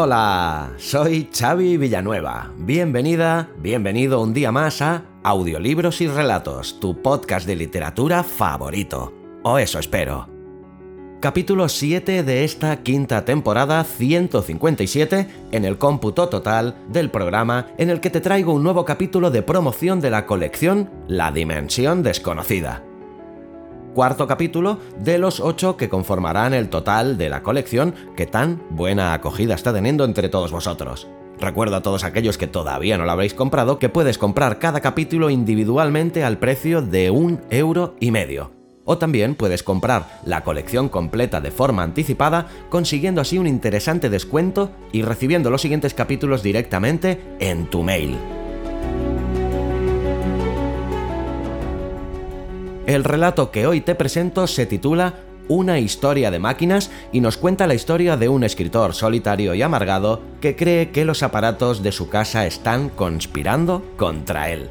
Hola, soy Xavi Villanueva. Bienvenida, bienvenido un día más a Audiolibros y Relatos, tu podcast de literatura favorito. O eso espero. Capítulo 7 de esta quinta temporada 157 en el cómputo total del programa en el que te traigo un nuevo capítulo de promoción de la colección La Dimensión Desconocida cuarto capítulo de los ocho que conformarán el total de la colección que tan buena acogida está teniendo entre todos vosotros. Recuerdo a todos aquellos que todavía no lo habréis comprado que puedes comprar cada capítulo individualmente al precio de un euro y medio. O también puedes comprar la colección completa de forma anticipada, consiguiendo así un interesante descuento y recibiendo los siguientes capítulos directamente en tu mail. El relato que hoy te presento se titula Una historia de máquinas y nos cuenta la historia de un escritor solitario y amargado que cree que los aparatos de su casa están conspirando contra él.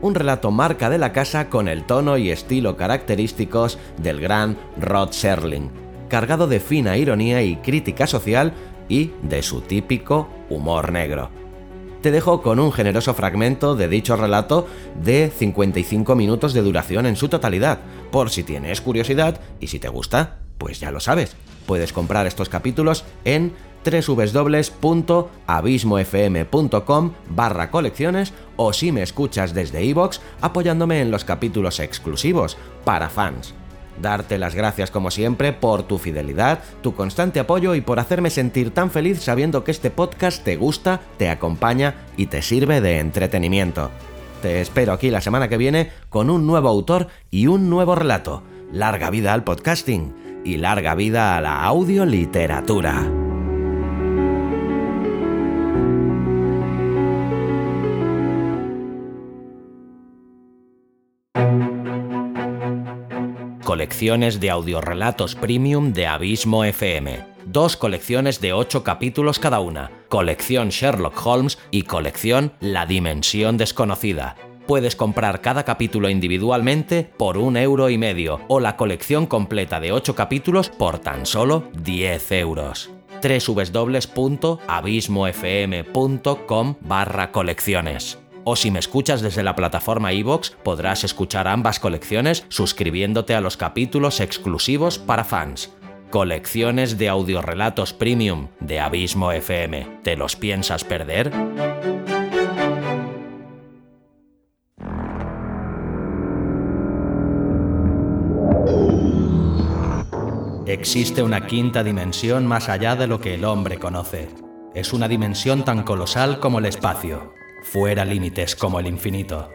Un relato marca de la casa con el tono y estilo característicos del gran Rod Serling, cargado de fina ironía y crítica social y de su típico humor negro te dejo con un generoso fragmento de dicho relato de 55 minutos de duración en su totalidad, por si tienes curiosidad y si te gusta, pues ya lo sabes. Puedes comprar estos capítulos en www.abismofm.com barra colecciones o si me escuchas desde iVoox apoyándome en los capítulos exclusivos para fans darte las gracias como siempre por tu fidelidad, tu constante apoyo y por hacerme sentir tan feliz sabiendo que este podcast te gusta, te acompaña y te sirve de entretenimiento. Te espero aquí la semana que viene con un nuevo autor y un nuevo relato. Larga vida al podcasting y larga vida a la audioliteratura. Colecciones de audiorelatos premium de Abismo FM. Dos colecciones de ocho capítulos cada una, colección Sherlock Holmes y colección La Dimensión Desconocida. Puedes comprar cada capítulo individualmente por un euro y medio o la colección completa de ocho capítulos por tan solo 10 euros www.abismofm.com barra colecciones o si me escuchas desde la plataforma iVoox, podrás escuchar ambas colecciones suscribiéndote a los capítulos exclusivos para fans. Colecciones de audiorelatos premium de Abismo FM. ¿Te los piensas perder? Existe una quinta dimensión más allá de lo que el hombre conoce. Es una dimensión tan colosal como el espacio, fuera límites como el infinito.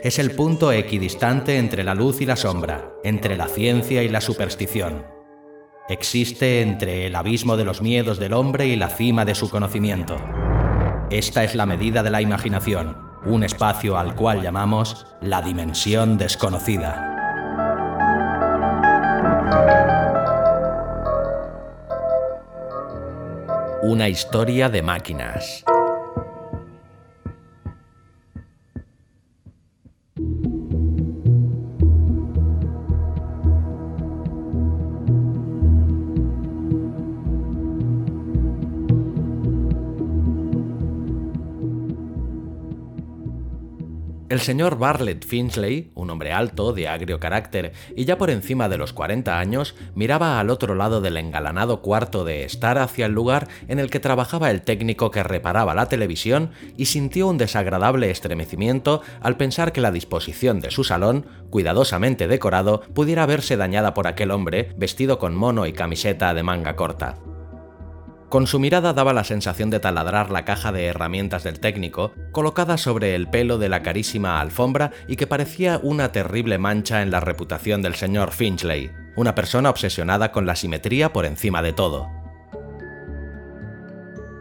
Es el punto equidistante entre la luz y la sombra, entre la ciencia y la superstición. Existe entre el abismo de los miedos del hombre y la cima de su conocimiento. Esta es la medida de la imaginación, un espacio al cual llamamos la dimensión desconocida. Una historia de máquinas. El señor Bartlett Finchley, un hombre alto, de agrio carácter y ya por encima de los 40 años, miraba al otro lado del engalanado cuarto de estar hacia el lugar en el que trabajaba el técnico que reparaba la televisión y sintió un desagradable estremecimiento al pensar que la disposición de su salón, cuidadosamente decorado, pudiera verse dañada por aquel hombre vestido con mono y camiseta de manga corta. Con su mirada daba la sensación de taladrar la caja de herramientas del técnico, colocada sobre el pelo de la carísima alfombra y que parecía una terrible mancha en la reputación del señor Finchley. una persona obsesionada con la simetría por encima de todo.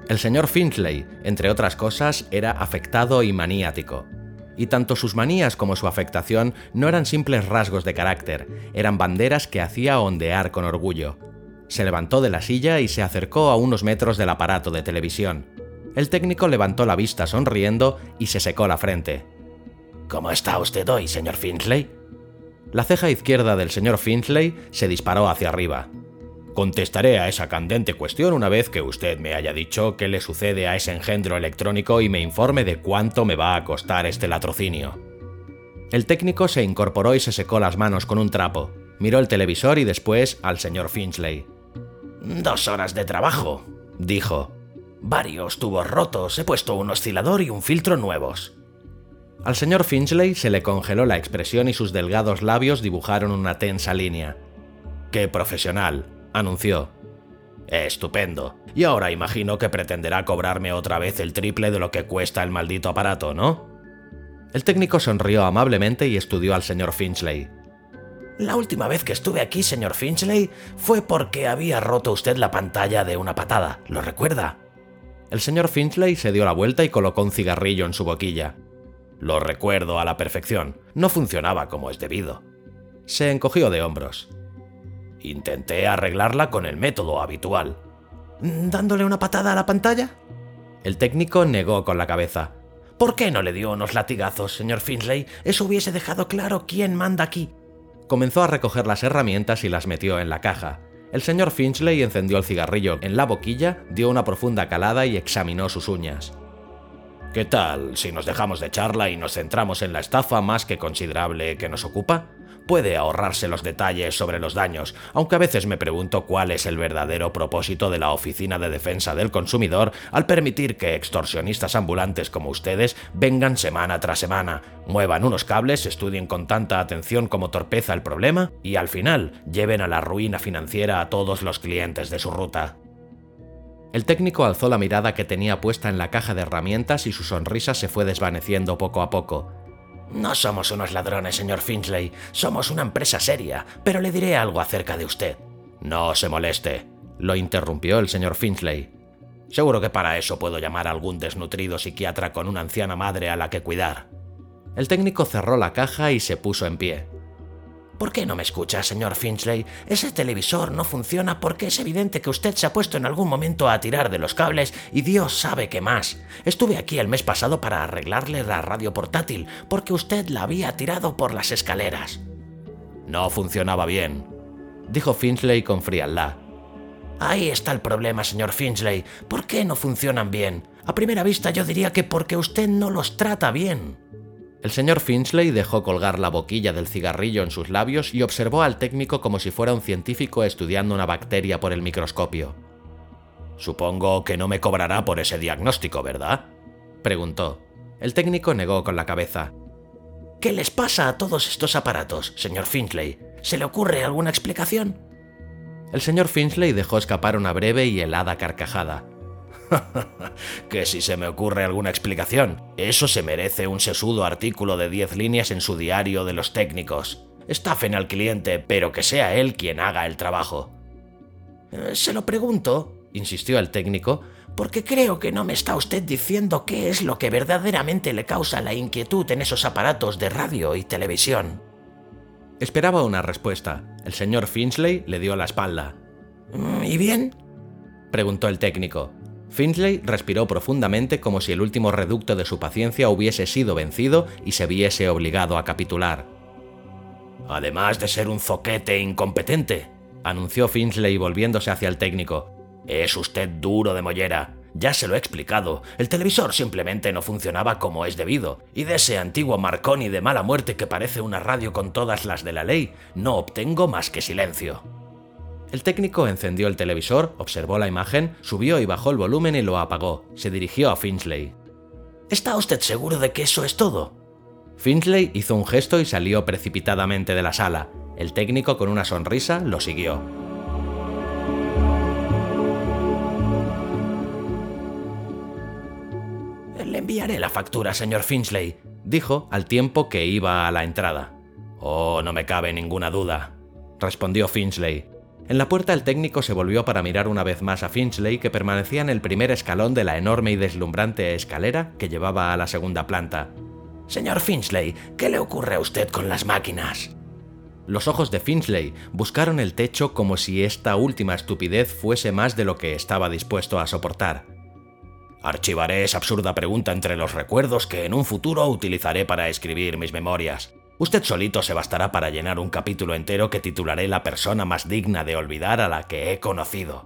El señor Finchley, entre otras cosas, era afectado y maniático. Y tanto sus manías como su afectación no eran simples rasgos de carácter, eran banderas que hacía ondear con orgullo. Se levantó de la silla y se acercó a unos metros del aparato de televisión. El técnico levantó la vista sonriendo y se secó la frente. ¿Cómo está usted hoy, señor Finchley? La ceja izquierda del señor Finchley se disparó hacia arriba. Contestaré a esa candente cuestión una vez que usted me haya dicho qué le sucede a ese engendro electrónico y me informe de cuánto me va a costar este latrocinio. El técnico se incorporó y se secó las manos con un trapo. Miró el televisor y después al señor Finchley. Dos horas de trabajo, dijo. Varios tubos rotos, he puesto un oscilador y un filtro nuevos. Al señor Finchley se le congeló la expresión y sus delgados labios dibujaron una tensa línea. ¡Qué profesional! anunció. Estupendo. Y ahora imagino que pretenderá cobrarme otra vez el triple de lo que cuesta el maldito aparato, ¿no? El técnico sonrió amablemente y estudió al señor Finchley. La última vez que estuve aquí, señor Finchley, fue porque había roto usted la pantalla de una patada. ¿Lo recuerda? El señor Finchley se dio la vuelta y colocó un cigarrillo en su boquilla. Lo recuerdo a la perfección. No funcionaba como es debido. Se encogió de hombros. Intenté arreglarla con el método habitual. ¿Dándole una patada a la pantalla? El técnico negó con la cabeza. ¿Por qué no le dio unos latigazos, señor Finlay? Eso hubiese dejado claro quién manda aquí. Comenzó a recoger las herramientas y las metió en la caja. El señor Finchley encendió el cigarrillo en la boquilla, dio una profunda calada y examinó sus uñas. ¿Qué tal si nos dejamos de charla y nos centramos en la estafa más que considerable que nos ocupa? Puede ahorrarse los detalles sobre los daños, aunque a veces me pregunto cuál es el verdadero propósito de la Oficina de Defensa del Consumidor al permitir que extorsionistas ambulantes como ustedes vengan semana tras semana, muevan unos cables, estudien con tanta atención como torpeza el problema y al final lleven a la ruina financiera a todos los clientes de su ruta. El técnico alzó la mirada que tenía puesta en la caja de herramientas y su sonrisa se fue desvaneciendo poco a poco. No somos unos ladrones, señor Finchley. Somos una empresa seria, pero le diré algo acerca de usted. No se moleste, lo interrumpió el señor Finchley. Seguro que para eso puedo llamar a algún desnutrido psiquiatra con una anciana madre a la que cuidar. El técnico cerró la caja y se puso en pie. ¿Por qué no me escucha, señor Finchley? Ese televisor no funciona porque es evidente que usted se ha puesto en algún momento a tirar de los cables y Dios sabe qué más. Estuve aquí el mes pasado para arreglarle la radio portátil porque usted la había tirado por las escaleras. No funcionaba bien, dijo Finchley con frialdad. Ahí está el problema, señor Finchley. ¿Por qué no funcionan bien? A primera vista yo diría que porque usted no los trata bien. El señor Finchley dejó colgar la boquilla del cigarrillo en sus labios y observó al técnico como si fuera un científico estudiando una bacteria por el microscopio. Supongo que no me cobrará por ese diagnóstico, ¿verdad? preguntó. El técnico negó con la cabeza. ¿Qué les pasa a todos estos aparatos, señor Finchley? ¿Se le ocurre alguna explicación? El señor Finchley dejó escapar una breve y helada carcajada. que si se me ocurre alguna explicación, eso se merece un sesudo artículo de 10 líneas en su diario de los técnicos. Estafen al cliente, pero que sea él quien haga el trabajo. Eh, se lo pregunto, insistió el técnico, porque creo que no me está usted diciendo qué es lo que verdaderamente le causa la inquietud en esos aparatos de radio y televisión. Esperaba una respuesta. El señor Finchley le dio la espalda. ¿Y bien? preguntó el técnico. Finley respiró profundamente como si el último reducto de su paciencia hubiese sido vencido y se viese obligado a capitular. Además de ser un zoquete incompetente, anunció Finley volviéndose hacia el técnico, es usted duro de mollera. Ya se lo he explicado, el televisor simplemente no funcionaba como es debido, y de ese antiguo Marconi de mala muerte que parece una radio con todas las de la ley, no obtengo más que silencio. El técnico encendió el televisor, observó la imagen, subió y bajó el volumen y lo apagó. Se dirigió a Finchley. ¿Está usted seguro de que eso es todo? Finchley hizo un gesto y salió precipitadamente de la sala. El técnico, con una sonrisa, lo siguió. Le enviaré la factura, señor Finchley, dijo al tiempo que iba a la entrada. Oh, no me cabe ninguna duda, respondió Finchley. En la puerta el técnico se volvió para mirar una vez más a Finchley que permanecía en el primer escalón de la enorme y deslumbrante escalera que llevaba a la segunda planta. Señor Finchley, ¿qué le ocurre a usted con las máquinas? Los ojos de Finchley buscaron el techo como si esta última estupidez fuese más de lo que estaba dispuesto a soportar. Archivaré esa absurda pregunta entre los recuerdos que en un futuro utilizaré para escribir mis memorias. Usted solito se bastará para llenar un capítulo entero que titularé La persona más digna de olvidar a la que he conocido.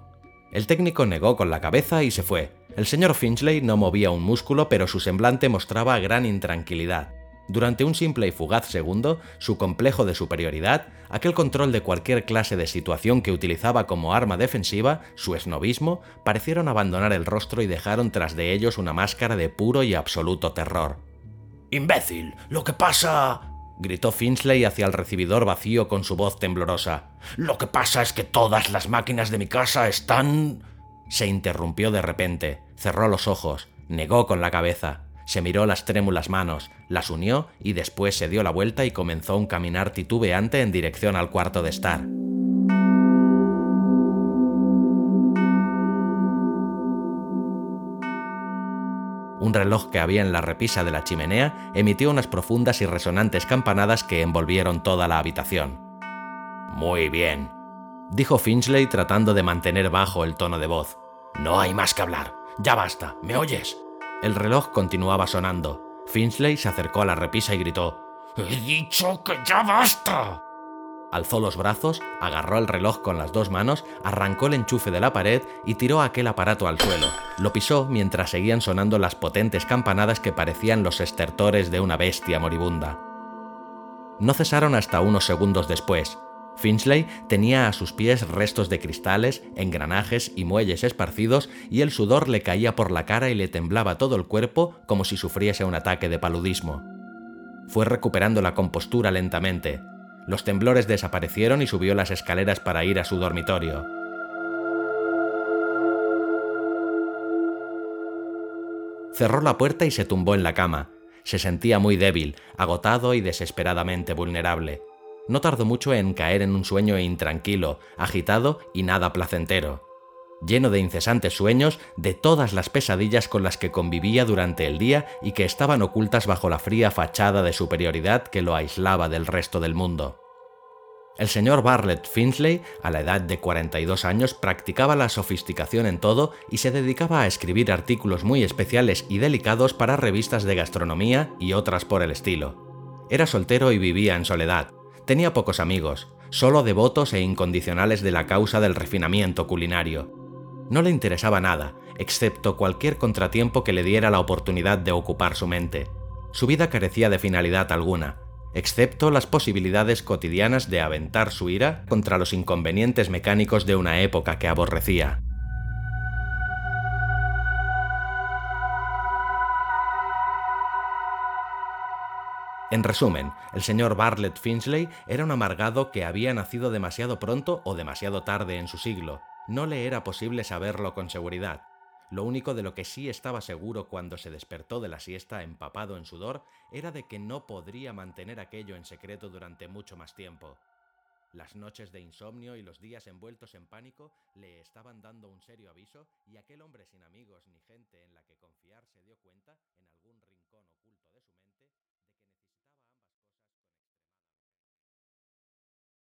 El técnico negó con la cabeza y se fue. El señor Finchley no movía un músculo, pero su semblante mostraba gran intranquilidad. Durante un simple y fugaz segundo, su complejo de superioridad, aquel control de cualquier clase de situación que utilizaba como arma defensiva, su esnovismo, parecieron abandonar el rostro y dejaron tras de ellos una máscara de puro y absoluto terror. ¡Imbécil! Lo que pasa... gritó Finchley hacia el recibidor vacío con su voz temblorosa. Lo que pasa es que todas las máquinas de mi casa están... Se interrumpió de repente, cerró los ojos, negó con la cabeza se miró las trémulas manos, las unió y después se dio la vuelta y comenzó un caminar titubeante en dirección al cuarto de estar. Un reloj que había en la repisa de la chimenea emitió unas profundas y resonantes campanadas que envolvieron toda la habitación. Muy bien, dijo Finchley tratando de mantener bajo el tono de voz. No hay más que hablar. Ya basta. ¿Me oyes? El reloj continuaba sonando. Finchley se acercó a la repisa y gritó: ¡He dicho que ya basta! Alzó los brazos, agarró el reloj con las dos manos, arrancó el enchufe de la pared y tiró aquel aparato al suelo. Lo pisó mientras seguían sonando las potentes campanadas que parecían los estertores de una bestia moribunda. No cesaron hasta unos segundos después. Finchley tenía a sus pies restos de cristales, engranajes y muelles esparcidos y el sudor le caía por la cara y le temblaba todo el cuerpo como si sufriese un ataque de paludismo. Fue recuperando la compostura lentamente. Los temblores desaparecieron y subió las escaleras para ir a su dormitorio. Cerró la puerta y se tumbó en la cama. Se sentía muy débil, agotado y desesperadamente vulnerable no tardó mucho en caer en un sueño intranquilo, agitado y nada placentero, lleno de incesantes sueños de todas las pesadillas con las que convivía durante el día y que estaban ocultas bajo la fría fachada de superioridad que lo aislaba del resto del mundo. El señor Bartlett Finchley, a la edad de 42 años, practicaba la sofisticación en todo y se dedicaba a escribir artículos muy especiales y delicados para revistas de gastronomía y otras por el estilo. Era soltero y vivía en soledad. Tenía pocos amigos, solo devotos e incondicionales de la causa del refinamiento culinario. No le interesaba nada, excepto cualquier contratiempo que le diera la oportunidad de ocupar su mente. Su vida carecía de finalidad alguna, excepto las posibilidades cotidianas de aventar su ira contra los inconvenientes mecánicos de una época que aborrecía. En resumen, el señor Bartlett Finchley era un amargado que había nacido demasiado pronto o demasiado tarde en su siglo. No le era posible saberlo con seguridad. Lo único de lo que sí estaba seguro cuando se despertó de la siesta empapado en sudor era de que no podría mantener aquello en secreto durante mucho más tiempo. Las noches de insomnio y los días envueltos en pánico le estaban dando un serio aviso y aquel hombre sin amigos ni gente en la que confiar se dio cuenta, en algún rincón oculto de